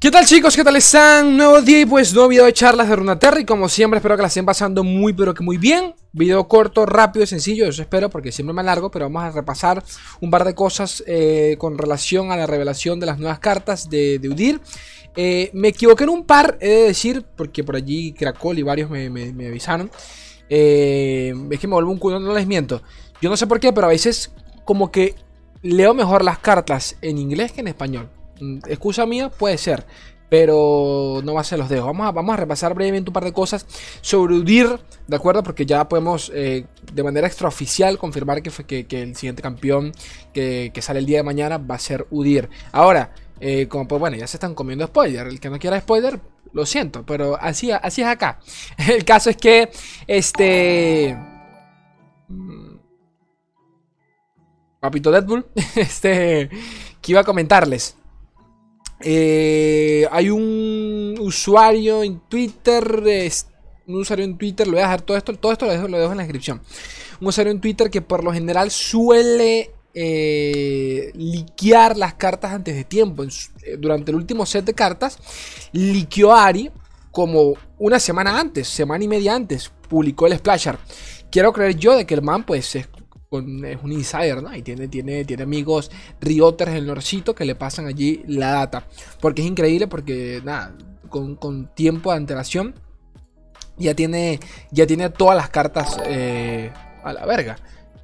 ¿Qué tal chicos? ¿Qué tal están? Nuevo día y pues nuevo video de charlas de Runaterra y como siempre espero que la estén pasando muy pero que muy bien. Video corto, rápido y sencillo, eso espero porque siempre me alargo Pero vamos a repasar un par de cosas eh, con relación a la revelación de las nuevas cartas de, Udir eh, Me equivoqué en un par, he de decir, porque por allí Cracol y varios me, avisaron. Eh, Es que me vuelvo un culo, no les miento. Yo no sé por qué, pero a veces como que leo mejor las cartas en inglés que en español excusa mía, puede ser. Pero no va a ser los dejo. Vamos a, vamos a repasar brevemente un par de cosas sobre UDIR, ¿de acuerdo? Porque ya podemos eh, de manera extraoficial confirmar que, que, el siguiente campeón que, sale el día de mañana va a ser UDIR. Ahora, eh, como pues bueno, ya se están comiendo spoiler. El que no quiera spoiler, lo siento, pero así, así es acá. El caso es que, este... Mm, Papito Deadpool, este, que iba a comentarles. Eh, hay un usuario en Twitter. un usuario en Twitter, lo voy a dejar todo esto. Todo esto lo dejo, en la descripción. Un usuario en Twitter que por lo general suele eh, liquear las cartas antes de tiempo. Eh, durante el último set de cartas, liqueó Ari como una semana antes, semana y media antes, publicó el Splasher. Quiero creer yo de que el man pues es es un insider, ¿no? Y tiene, tiene, tiene amigos rioters en el norcito que le pasan allí la data. Porque es increíble, porque nada, con, tiempo de antelación ya tiene, ya tiene todas las cartas eh, a la verga.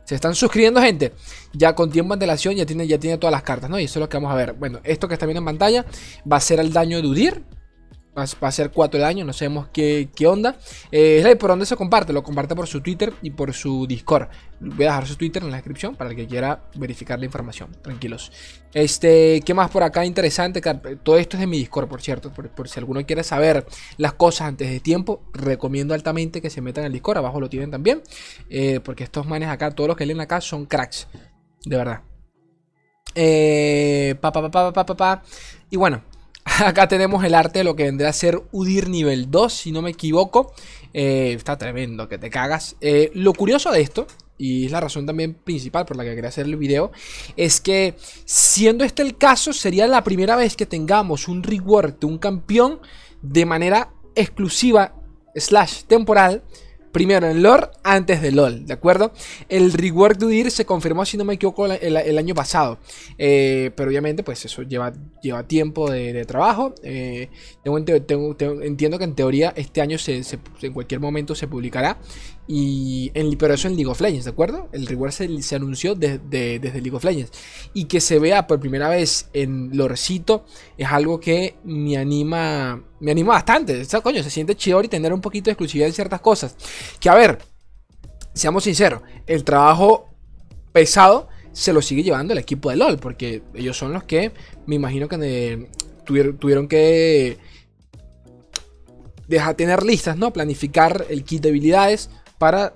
Se están suscribiendo gente. Ya con tiempo de antelación ya tiene, ya tiene todas las cartas, ¿no? Y eso es lo que vamos a ver. Bueno, esto que está viendo en pantalla va a ser el daño de Udir. Va a ser 4 de daño, no sabemos qué, onda. Eh, por dónde se comparte, lo comparte por su Twitter y por su Discord. Voy a dejar su Twitter en la descripción para el que quiera verificar la información. Tranquilos. Este, ¿qué más por acá interesante? Todo esto es de mi Discord, por cierto. Por, si alguno quiere saber las cosas antes de tiempo, recomiendo altamente que se metan al Discord. Abajo lo tienen también. Eh, porque estos manes acá, todos los que leen acá son cracks. De verdad. Eh, pa, pa, pa, pa, pa, pa. Y bueno, Acá tenemos el arte de lo que vendrá a ser Udir nivel 2, si no me equivoco. Eh, está tremendo, que te cagas. Eh, lo curioso de esto, y es la razón también principal por la que quería hacer el video, es que siendo este el caso, sería la primera vez que tengamos un reward de un campeón de manera exclusiva, slash temporal, primero en lore antes de LOL, ¿de acuerdo? El reward de UDIR se confirmó, si no me equivoco, el, año pasado. Eh, pero obviamente, pues eso lleva, lleva tiempo de, trabajo. Eh, entiendo que en teoría este año en cualquier momento se publicará. Y en, pero eso en League of Legends, ¿de acuerdo? El reward se, anunció desde League of Legends. Y que se vea por primera vez en Lorecito es algo que me anima. Me anima bastante. Coño, se siente chido y tener un poquito de exclusividad en ciertas cosas. Que a ver, seamos sinceros, el trabajo pesado se lo sigue llevando el equipo de LOL. Porque ellos son los que me imagino que eh, tuvieron, tuvieron que dejar tener listas, ¿no? Planificar el kit de habilidades para,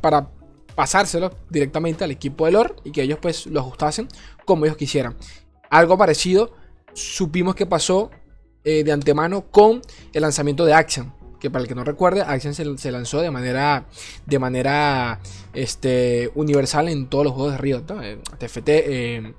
para pasárselo directamente al equipo de lore y que ellos pues lo ajustasen como ellos quisieran. Algo parecido supimos que pasó eh, de antemano con el lanzamiento de Action. Que para el que no recuerde, Action se, lanzó de manera, de manera este, universal en todos los juegos de Riot. TFT, eh,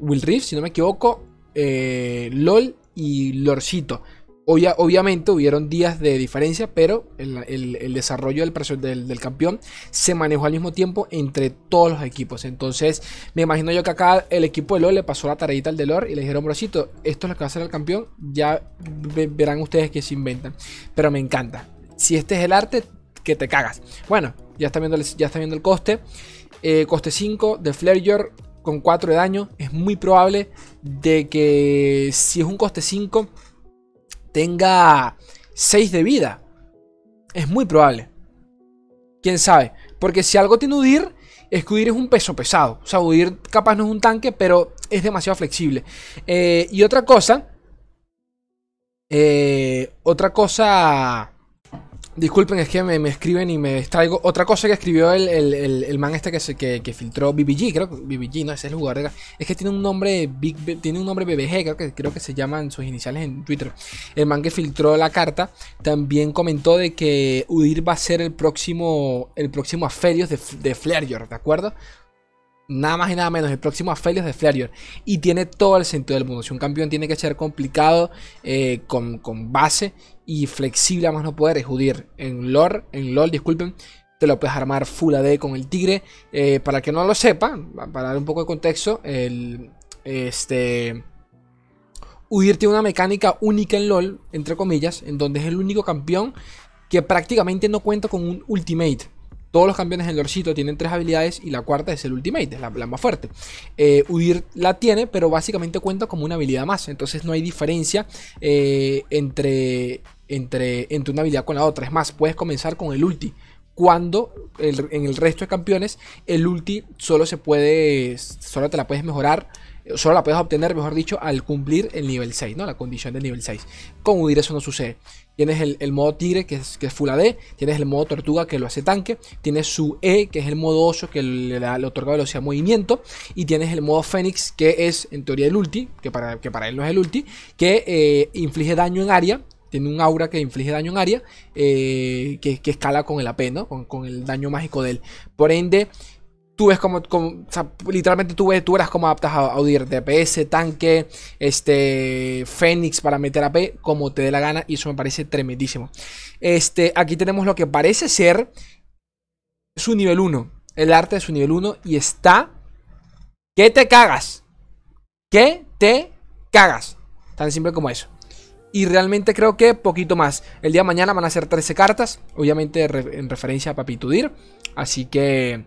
Will Rift, si no me equivoco, eh, LOL y Lorcito obviamente hubieron días de diferencia, pero el, desarrollo del, del, campeón se manejó al mismo tiempo entre todos los equipos. Entonces, me imagino yo que acá el equipo de LOL le pasó la tareita al de LOL y le dijeron, brocito, esto es lo que va a hacer el campeón. Ya verán ustedes que se inventan. Pero me encanta. Si este es el arte, que te cagas. Bueno, ya está viendo el, ya viendo el coste. Eh, coste 5 de Flareyor con 4 de daño. Es muy probable de que si es un coste 5 tenga 6 de vida. Es muy probable. ¿Quién sabe? Porque si algo tiene Udir, es que Udir es un peso pesado. O sea, Udir capaz no es un tanque, pero es demasiado flexible. Eh, y otra cosa... Eh, otra cosa Disculpen, es que me, escriben y me extraigo. Otra cosa que escribió el, man este que, se, que, filtró BBG, creo que BBG, no, ese es el jugador Es que tiene un nombre Big, tiene un nombre BBG, creo que, creo que se llaman sus iniciales en Twitter. El man que filtró la carta también comentó de que Udir va a ser el próximo, el próximo Aferios de, de ¿de acuerdo? Nada más y nada menos el próximo Aphelios de Flareon. Y tiene todo el sentido del mundo. Si un campeón tiene que ser complicado, eh, con, base y flexible a más no poder, es Udir. En LOL, en LOL, disculpen, te lo puedes armar Full AD con el Tigre. Eh, para que no lo sepa, para dar un poco de contexto, el, este... Udir tiene una mecánica única en LOL, entre comillas, en donde es el único campeón que prácticamente no cuenta con un ultimate. Todos los campeones en Lorcito tienen tres habilidades y la cuarta es el Ultimate, es la, más fuerte. Eh, Udir la tiene, pero básicamente cuenta como una habilidad más. Entonces no hay diferencia eh, entre, entre, entre una habilidad con la otra. Es más, puedes comenzar con el ulti. Cuando en el resto de campeones el ulti solo se puede, solo te la puedes mejorar solo la puedes obtener, mejor dicho, al cumplir el nivel 6, ¿no? La condición del nivel 6. Con Udir eso no sucede. Tienes el, modo tigre, que es, que es full AD. Tienes el modo tortuga, que lo hace tanque. Tienes su E, que es el modo oso, que le, le otorga velocidad de movimiento. Y tienes el modo Fénix, que es en teoría el ulti, que para, que para él no es el ulti, que eh, inflige daño en área. Tiene un aura que inflige daño en área, eh, que, escala con el AP, ¿no? Con, con el daño mágico de él. Por ende, tú ves como, literalmente tú, ves, tú verás cómo adaptas a, Audir DPS, tanque, este, Fénix para meter AP como te dé la gana y eso me parece tremendísimo. Este, aquí tenemos lo que parece ser su nivel 1, el arte de su nivel 1 y está que te cagas. Que te cagas. Tan simple como eso. Y realmente creo que poquito más. El día de mañana van a ser 13 cartas. Obviamente en referencia a Papitudir. Así que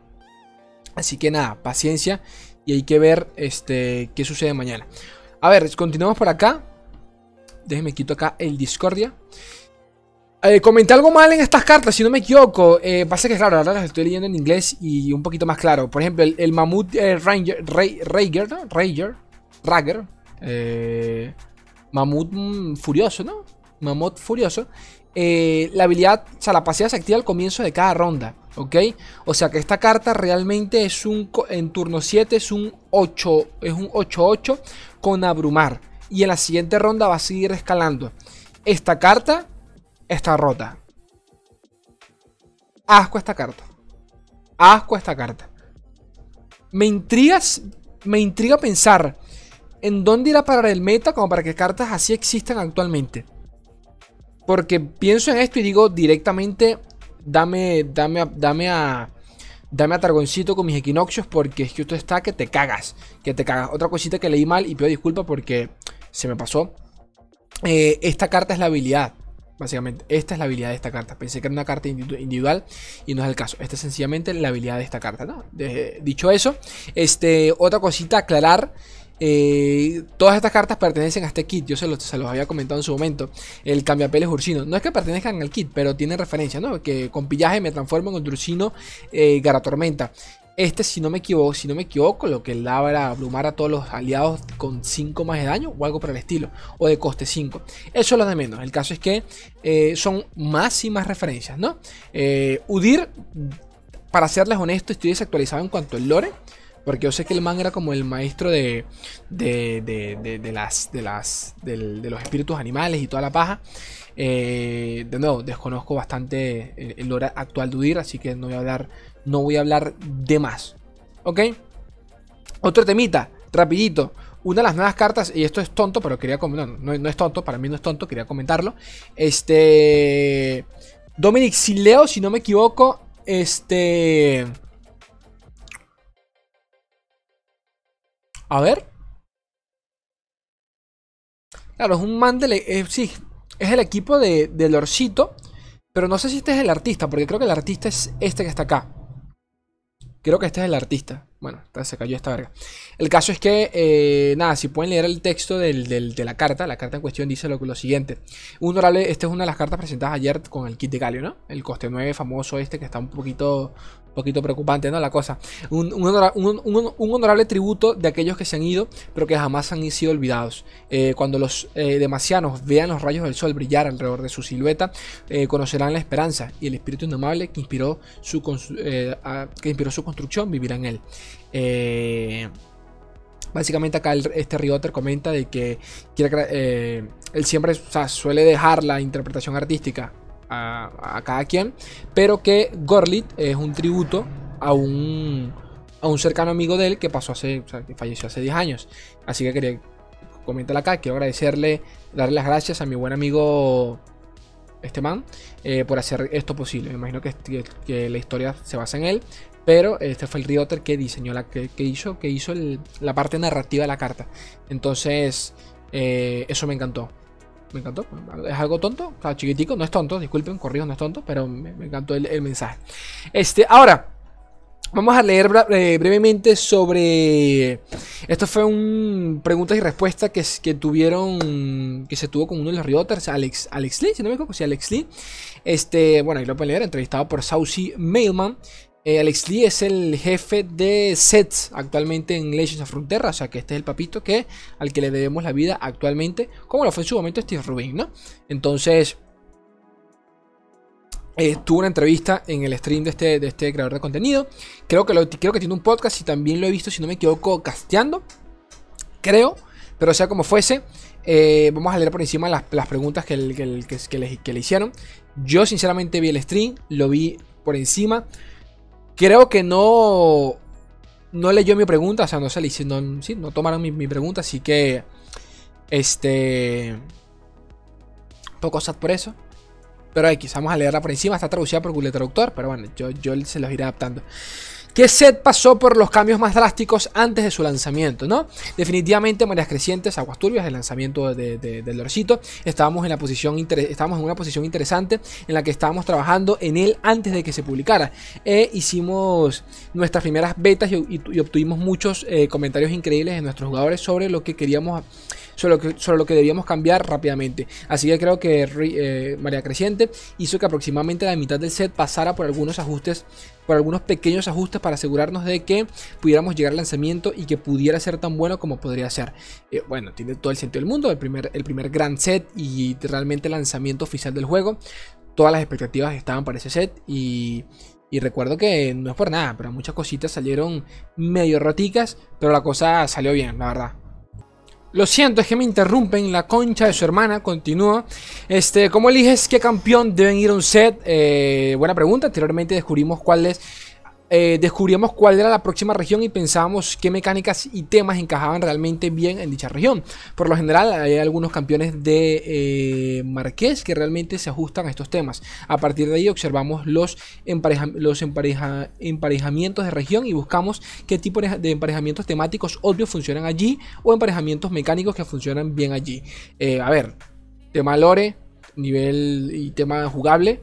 Así que nada, paciencia y hay que ver este, qué sucede mañana. A ver, continuamos por acá. Déjenme quito acá el Discordia. Eh, comenté algo mal en estas cartas, si no me equivoco. Eh, pasa que, claro, ahora las estoy leyendo en inglés y un poquito más claro. Por ejemplo, el, Mamut eh, Ranger, Rager, ¿no? Rager, Rager. Eh, mamut mm, Furioso, ¿no? Mamut Furioso. Eh, la habilidad, o sea, la pasiva se activa al comienzo de cada ronda, ¿ok? O sea que esta carta realmente es un, en turno 7 es un 8, es un 8-8 con abrumar. Y en la siguiente ronda va a seguir escalando. Esta carta está rota. Asco esta carta. Asco esta carta. Me intrigas, me intriga pensar en dónde irá a parar el meta como para que cartas así existan actualmente. Porque pienso en esto y digo directamente, dame, dame, dame a... Dame a Targoncito con mis equinoccios porque es que esto está que te cagas. Que te cagas. Otra cosita que leí mal y pido disculpas porque se me pasó. Eh, esta carta es la habilidad. Básicamente, esta es la habilidad de esta carta. Pensé que era una carta individual y no es el caso. Esta es sencillamente la habilidad de esta carta, dicho eso, este, otra cosita aclarar. Eh, todas estas cartas pertenecen a este kit. Yo se los, había comentado en su momento. El cambiapeles ursino. No es que pertenezcan al kit, pero tiene referencia, ¿no? Que con pillaje me transformo en un ursino eh, Garatormenta. Este, si no me equivoco, si no me equivoco, lo que daba era abrumar a todos los aliados con 5 más de daño o algo por el estilo. O de coste 5. Eso es lo de menos. El caso es que eh, son más y más referencias, ¿no? Udir, para serles honesto, estoy desactualizado en cuanto al lore. Porque yo sé que el man era como el maestro de, de, de, de las, de, las, de, los espíritus animales y toda la paja. Eh, de nuevo, desconozco bastante el, lore actual de Udir, así que no voy a hablar, no voy a hablar de más. ¿Ok? Otro temita, rapidito. Una de las nuevas cartas, y esto es tonto, pero quería comentarlo. No, no, es tonto, para mí no es tonto, quería comentarlo. Este. Dominic Sileo, si no me equivoco. Este. A ver. Claro, es un man de... Eh, sí, es el equipo de, de Lorcito. Pero no sé si este es el artista, porque creo que el artista es este que está acá. Creo que este es el artista. Bueno, se cayó esta verga. El caso es que, eh, nada, si pueden leer el texto de la carta, la carta en cuestión dice lo, siguiente. Un honorable, esta es una de las cartas presentadas ayer con el kit de Galio, ¿no? El coste 9 famoso este que está un poquito, un poquito preocupante, ¿no? La cosa. Un, honorable tributo de aquellos que se han ido, pero que jamás han sido olvidados. Eh, cuando los eh, demasianos vean los rayos del sol brillar alrededor de su silueta, conocerán la esperanza y el espíritu indomable que inspiró su, que inspiró su construcción vivirá en él. Eh, básicamente acá este Rioter comenta de que eh, él siempre suele dejar la interpretación artística a, cada quien, pero que Gorlit es un tributo a un, a un cercano amigo de él que pasó hace, o sea, que falleció hace 10 años. Así que quería comentarle acá, quiero agradecerle, darle las gracias a mi buen amigo este man eh, por hacer esto posible. Me imagino que, que, la historia se basa en él, pero este fue el Rioter que diseñó la que, hizo, que hizo la parte narrativa de la carta. Entonces, eh, eso me encantó. Me encantó. Es algo tonto, o chiquitico, no es tonto, disculpen, corrijo, no es tonto, pero me, encantó el, mensaje. Este, ahora. Vamos a leer eh, brevemente sobre. Esto fue un preguntas y respuestas que, que tuvieron. Que se tuvo con uno de los Rioters, Alex, Alex Lee, si no me equivoco, sí, Alex Lee. Este, bueno, ahí lo pueden leer, entrevistado por Saucy Mailman. Eh, Alex Lee es el jefe de sets actualmente en Legends of Frontera, o sea que este es el papito que al que le debemos la vida actualmente, como lo fue en su momento Steve Rubin, ¿no? Entonces, eh, tuvo una entrevista en el stream de este, de este creador de contenido. Creo que, lo, creo que tiene un podcast y también lo he visto, si no me equivoco, casteando. Creo, pero sea como fuese. Eh, vamos a leer por encima las, preguntas que, le, hicieron. Yo sinceramente vi el stream, lo vi por encima. Creo que no, no leyó mi pregunta, o sea, no se le hicieron, sí, no tomaron mi, pregunta, así que, este, poco sad por eso. Pero X, vamos a leerla por encima. Está traducida por Google Traductor, pero bueno, yo, yo se los iré adaptando. ¿Qué set pasó por los cambios más drásticos antes de su lanzamiento? ¿no? Definitivamente Marías Crecientes, Aguas Turbias, el lanzamiento del Lorcito. Estábamos en, la posición estábamos en una posición interesante en la que estábamos trabajando en él antes de que se publicara. E hicimos nuestras primeras betas y, obtuvimos muchos eh, comentarios increíbles de nuestros jugadores sobre lo que queríamos sobre lo que, lo que debíamos cambiar rápidamente. Así que creo que eh, María Creciente hizo que aproximadamente la mitad del set pasara por algunos ajustes, por algunos pequeños ajustes para asegurarnos de que pudiéramos llegar al lanzamiento y que pudiera ser tan bueno como podría ser. Eh, bueno, tiene todo el sentido del mundo, el primer, el primer gran set y realmente el lanzamiento oficial del juego. Todas las expectativas estaban para ese set y, y recuerdo que no es por nada, pero muchas cositas salieron medio roticas, pero la cosa salió bien, la verdad. Lo siento, es que me interrumpen. La concha de su hermana continúa. Este, ¿Cómo eliges qué campeón deben ir a un set? Eh, buena pregunta. Anteriormente descubrimos cuál es eh, descubríamos cuál era la próxima región y pensábamos qué mecánicas y temas encajaban realmente bien en dicha región. Por lo general hay algunos campeones de eh, Marqués que realmente se ajustan a estos temas. A partir de ahí observamos los, los emparejamientos de región y buscamos qué tipo de emparejamientos temáticos obvios funcionan allí o emparejamientos mecánicos que funcionan bien allí. Eh, a ver, tema lore, nivel y tema jugable.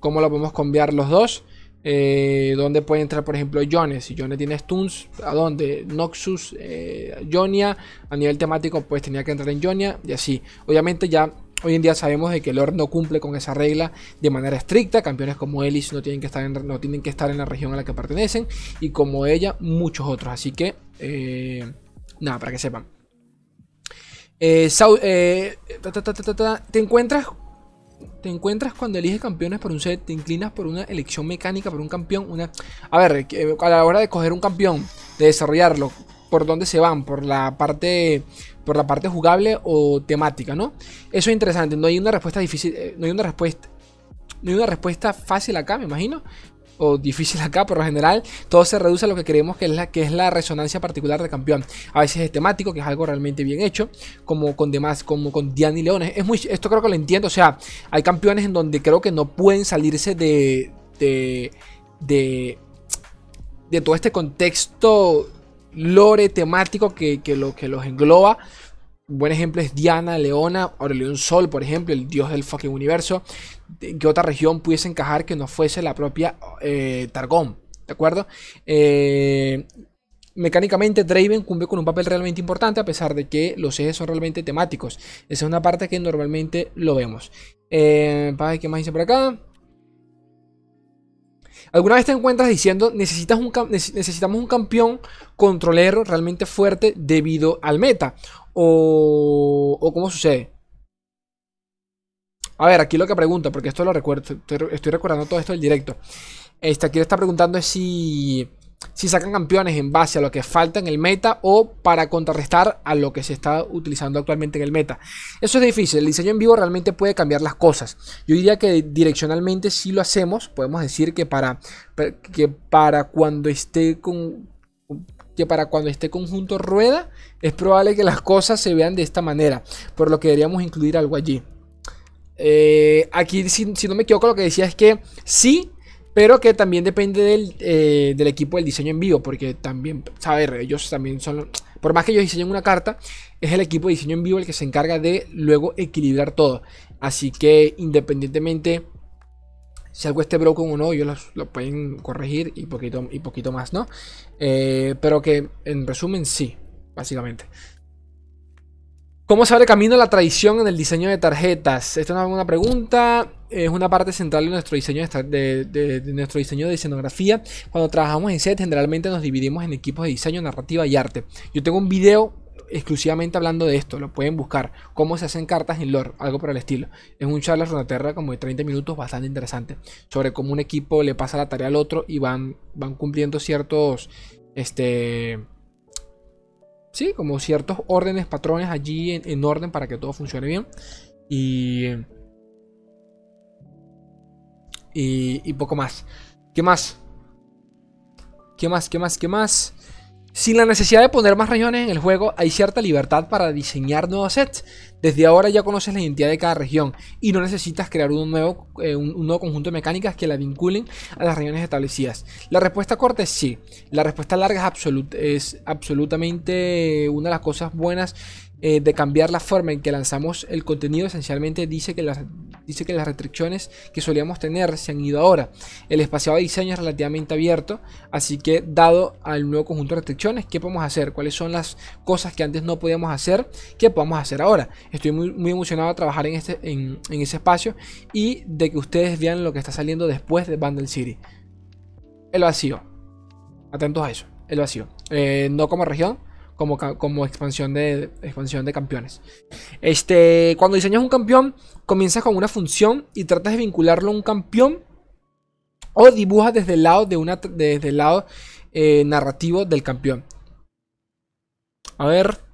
¿Cómo lo podemos cambiar los dos? Eh, donde puede entrar, por ejemplo, Jones. Si Jones tiene stuns, ¿a dónde? Noxus, eh, Jonia. A nivel temático, pues tenía que entrar en Jonia y así. Obviamente, ya hoy en día sabemos de que Lord no cumple con esa regla de manera estricta. Campeones como Ellis no tienen que estar en, no tienen que estar en la región a la que pertenecen. Y como ella, muchos otros. Así que, eh, nada, para que sepan. te encuentras te encuentras cuando eliges campeones por un set, te inclinas por una elección mecánica, por un campeón, una... A ver, a la hora de coger un campeón, de desarrollarlo, ¿por dónde se van? ¿Por la parte, por la parte jugable o temática, no? Eso es interesante, no hay una respuesta difícil, eh, no hay una respuesta... No hay una respuesta fácil acá, me imagino o difícil acá, por lo general, todo se reduce a lo que creemos que es la, que es la resonancia particular de campeón. A veces es temático, que es algo realmente bien hecho, como con demás, como con Diana y Leones. Es muy, esto creo que lo entiendo, o sea, hay campeones en donde creo que no pueden salirse de, de, de, de todo este contexto lore temático que, que, lo, que los engloba. Un buen ejemplo es Diana, Leona, Aurelion Sol, por ejemplo, el dios del fucking universo. ¿En qué otra región pudiese encajar que no fuese la propia eh, Targón? ¿De acuerdo? Eh, mecánicamente Draven cumple con un papel realmente importante a pesar de que los ejes son realmente temáticos. Esa es una parte que normalmente lo vemos. Eh, ¿Qué más dice por acá? ¿Alguna vez te encuentras diciendo necesitas un, necesitamos un campeón controlero realmente fuerte debido al meta? ¿O, cómo sucede? A ver, aquí lo que pregunto, porque esto lo recuerdo, estoy, recordando todo esto del directo. Este, aquí le está preguntando es si, si sacan campeones en base a lo que falta en el meta o para contrarrestar a lo que se está utilizando actualmente en el meta. Eso es difícil, el diseño en vivo realmente puede cambiar las cosas. Yo diría que direccionalmente si lo hacemos, podemos decir que para, que para cuando esté con que para cuando este conjunto rueda, es probable que las cosas se vean de esta manera. Por lo que deberíamos incluir algo allí. Eh, aquí, si, no me equivoco, lo que decía es que sí, pero que también depende del, eh, del, equipo del diseño en vivo, porque también, saber, ellos también son, por más que ellos diseñen una carta, es el equipo de diseño en vivo el que se encarga de luego equilibrar todo. Así que independientemente si algo esté broken o no, ellos lo, pueden corregir y poquito, y poquito más, ¿no? Eh, pero que en resumen, sí, básicamente. ¿Cómo se abre camino la tradición en el diseño de tarjetas? Esta es una pregunta. Es una parte central de nuestro diseño de, de, nuestro diseño de escenografía. Cuando trabajamos en set, generalmente nos dividimos en equipos de diseño, narrativa y arte. Yo tengo un video exclusivamente hablando de esto. Lo pueden buscar. Cómo se hacen cartas en lore. Algo por el estilo. Es un charla Runaterra como de 30 minutos bastante interesante. Sobre cómo un equipo le pasa la tarea al otro y van, van cumpliendo ciertos... Este... Sí, como ciertos órdenes, patrones allí en, orden para que todo funcione bien. Y... Y, y poco más. ¿Qué más? ¿Qué más? ¿Qué más? ¿Qué más? Sin la necesidad de poner más regiones en el juego, hay cierta libertad para diseñar nuevos sets. Desde ahora ya conoces la identidad de cada región y no necesitas crear un nuevo, eh, un, nuevo conjunto de mecánicas que la vinculen a las regiones establecidas. La respuesta corta es sí. La respuesta larga es, es absolutamente una de las cosas buenas eh, de cambiar la forma en que lanzamos el contenido, esencialmente dice que, las, dice que las restricciones que solíamos tener se han ido ahora. El espaciado de diseño es relativamente abierto, así que dado al nuevo conjunto de restricciones, ¿qué podemos hacer? ¿Cuáles son las cosas que antes no podíamos hacer? ¿Qué podemos hacer ahora? Estoy muy, muy emocionado de trabajar en, este, en, ese espacio y de que ustedes vean lo que está saliendo después de Bundle City. El vacío. Atentos a eso. El vacío. Eh, no como región, como, expansión, de, expansión de campeones. Este, cuando diseñas un campeón, comienzas con una función y tratas de vincularlo a un campeón o dibujas desde el lado, de una, desde el lado eh, narrativo del campeón. A ver.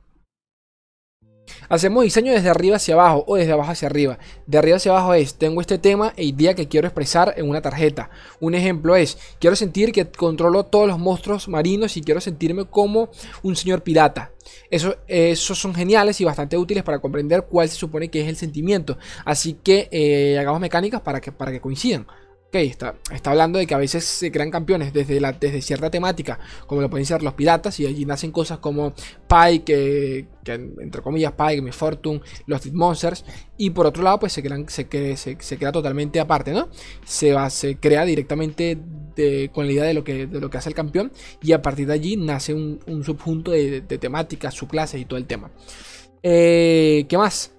Hacemos diseño desde arriba hacia abajo o desde abajo hacia arriba. De arriba hacia abajo es, tengo este tema e idea que quiero expresar en una tarjeta. Un ejemplo es, quiero sentir que controlo todos los monstruos marinos y quiero sentirme como un señor pirata. Eso, esos son geniales y bastante útiles para comprender cuál se supone que es el sentimiento. Así que eh, hagamos mecánicas para que, para que coincidan está, hablando de que a veces se crean campeones desde, la, cierta temática, como lo pueden ser los piratas, y allí nacen cosas como Pike, entre comillas Pike, Mi Fortune, los Dead Monsters, y por otro lado, pues se, crean, crea totalmente aparte, ¿no? Se, va, se crea directamente con la idea de lo, que, de hace el campeón, y a partir de allí nace un, subjunto de, de temáticas, subclases y todo el tema. Eh, ¿Qué más?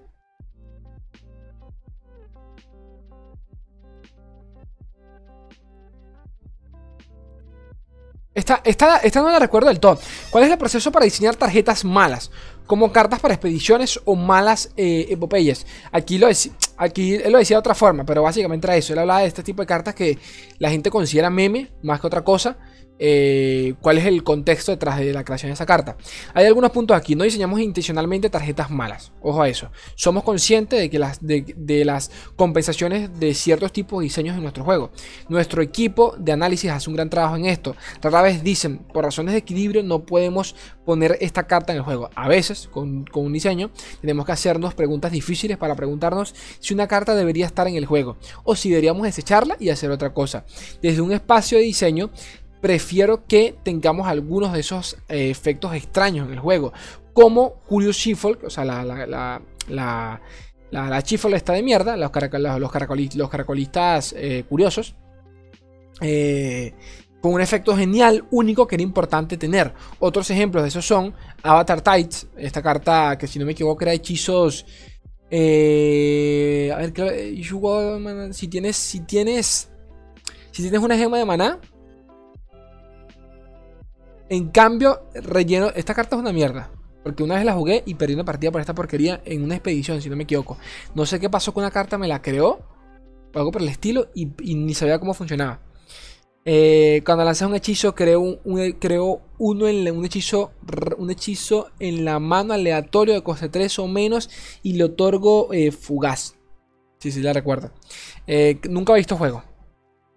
Esta, esta, esta no la recuerdo del todo. ¿Cuál es el proceso para diseñar tarjetas malas? Como cartas para expediciones o malas eh, epopeyas. Aquí lo, aquí él lo decía de otra forma, pero básicamente era eso. Él hablaba de este tipo de cartas que la gente considera meme más que otra cosa. Eh, cuál es el contexto detrás de la creación de esa carta. Hay algunos puntos aquí. No diseñamos intencionalmente tarjetas malas. Ojo a eso. Somos conscientes de que las, de, las compensaciones de ciertos tipos de diseños en nuestro juego. Nuestro equipo de análisis hace un gran trabajo en esto. Rara vez dicen, por razones de equilibrio no podemos poner esta carta en el juego. A veces, con, con un diseño, tenemos que hacernos preguntas difíciles para preguntarnos si una carta debería estar en el juego o si deberíamos desecharla y hacer otra cosa. Desde un espacio de diseño prefiero que tengamos algunos de esos eh, efectos extraños en el juego. Como Curious Shuffle, o sea, la, la, la, la, está de mierda, los, los, caracolistas eh, curiosos. Eh, con un efecto genial, único que era importante tener. Otros ejemplos de esos son Avatar Tides, esta carta que si no me equivoco era hechizos... a ver, si tienes, si tienes, si tienes una gema de maná, en cambio, relleno. Esta carta es una mierda. Porque una vez la jugué y perdí una partida por esta porquería en una expedición, si no me equivoco. No sé qué pasó con una carta, me la creó. O algo por el estilo. Y, ni sabía cómo funcionaba. Eh, cuando lanzas un hechizo, creo, un, uno en un hechizo, un hechizo en la mano aleatorio de coste 3 o menos. Y le otorgo eh, fugaz. Sí, sí, la recuerdo. Eh, nunca he visto juego.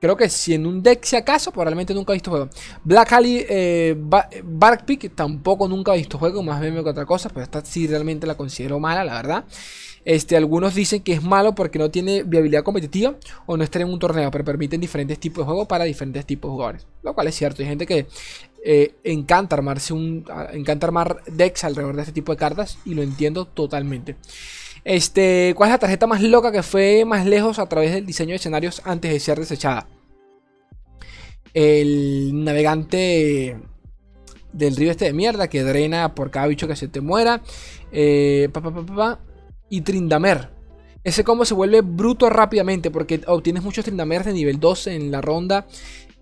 Creo que si en un deck si acaso, probablemente nunca he visto juego. Black Ali eh, Barkpick tampoco nunca he visto juego, más bien que otra cosa, pero esta sí realmente la considero mala, la verdad. Este, algunos dicen que es malo porque no tiene viabilidad competitiva o no está en un torneo, pero permiten diferentes tipos de juego para diferentes tipos de jugadores. Lo cual es cierto, hay gente que eh, encanta armarse un. encanta armar decks alrededor de este tipo de cartas y lo entiendo totalmente. Este, ¿Cuál es la tarjeta más loca que fue más lejos a través del diseño de escenarios antes de ser desechada? El navegante del río este de mierda que drena por cada bicho que se te muera. Eh, y Trindamer. Ese combo se vuelve bruto rápidamente porque obtienes muchos Trindamer de nivel 2 en la ronda.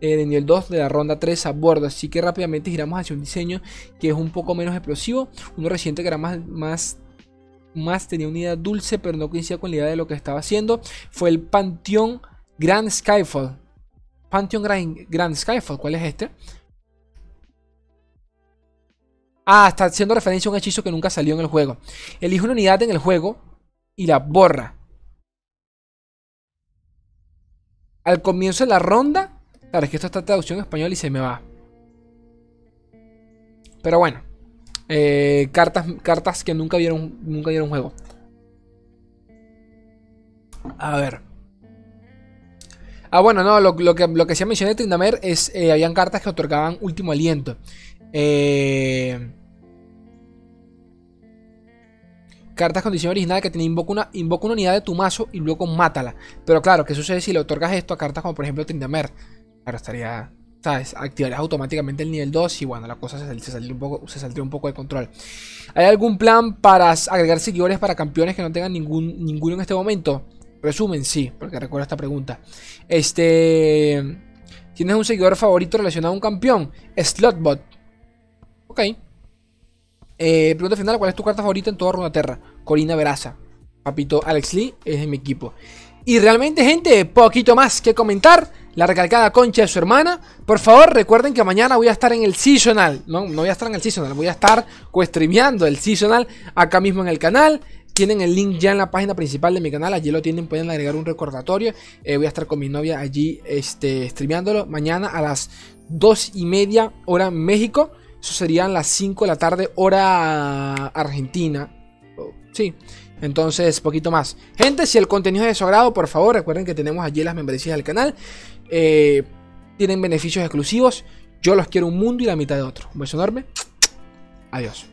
Eh, de nivel 2 de la ronda 3 a bordo. Así que rápidamente giramos hacia un diseño que es un poco menos explosivo. Uno reciente que era más más tenía una idea dulce, pero no coincidía con la idea de lo que estaba haciendo, fue el Panteón Grand Skyfall. Pantheon Grand, Skyfall, ¿cuál es este? Ah, está haciendo referencia a un hechizo que nunca salió en el juego. Elige una unidad en el juego y la borra. Al comienzo de la ronda. Claro, es que esto está traducción en español y se me va. Pero bueno. Eh, cartas, cartas que nunca vieron, nunca juego. A ver. Ah, bueno, no, lo, que, lo que se mencioné de Trindamer es. Eh, habían cartas que otorgaban último aliento. Eh, cartas con diseño original que tiene invoca una, invoca una unidad de tu mazo y luego mátala. Pero claro, ¿qué sucede si le otorgas esto a cartas como por ejemplo Trindamer? Claro, estaría Activarás automáticamente el nivel 2 y bueno, la cosa se, saldría un poco, se un poco de control. ¿Hay algún plan para agregar seguidores para campeones que no tengan ningún, ninguno en este momento? Resumen, sí, porque recuerdo esta pregunta. Este... ¿Tienes un seguidor favorito relacionado a un campeón? Slotbot. Ok. Eh, pregunta final, ¿cuál es tu carta favorita en toda Runaterra? Corina Veraza. Papito Alex Lee es de mi equipo. Y realmente, gente, poquito más que comentar la recalcada concha de su hermana. Por favor, recuerden que mañana voy a estar en el Seasonal. No, no voy a estar en el Seasonal, voy a estar co-streameando el Seasonal acá mismo en el canal. Tienen el link ya en la página principal de mi canal. Allí lo tienen, pueden agregar un recordatorio. Eh, voy a estar con mi novia allí este, streameándolo mañana a las 2 y media hora México. Eso serían las 5 de la tarde hora Argentina. Oh, sí. Entonces, poquito más. Gente, si el contenido es de su agrado, por favor, recuerden que tenemos allí las membresías del canal. Eh, tienen beneficios exclusivos. Yo los quiero un mundo y la mitad de otro. Un beso enorme. Adiós.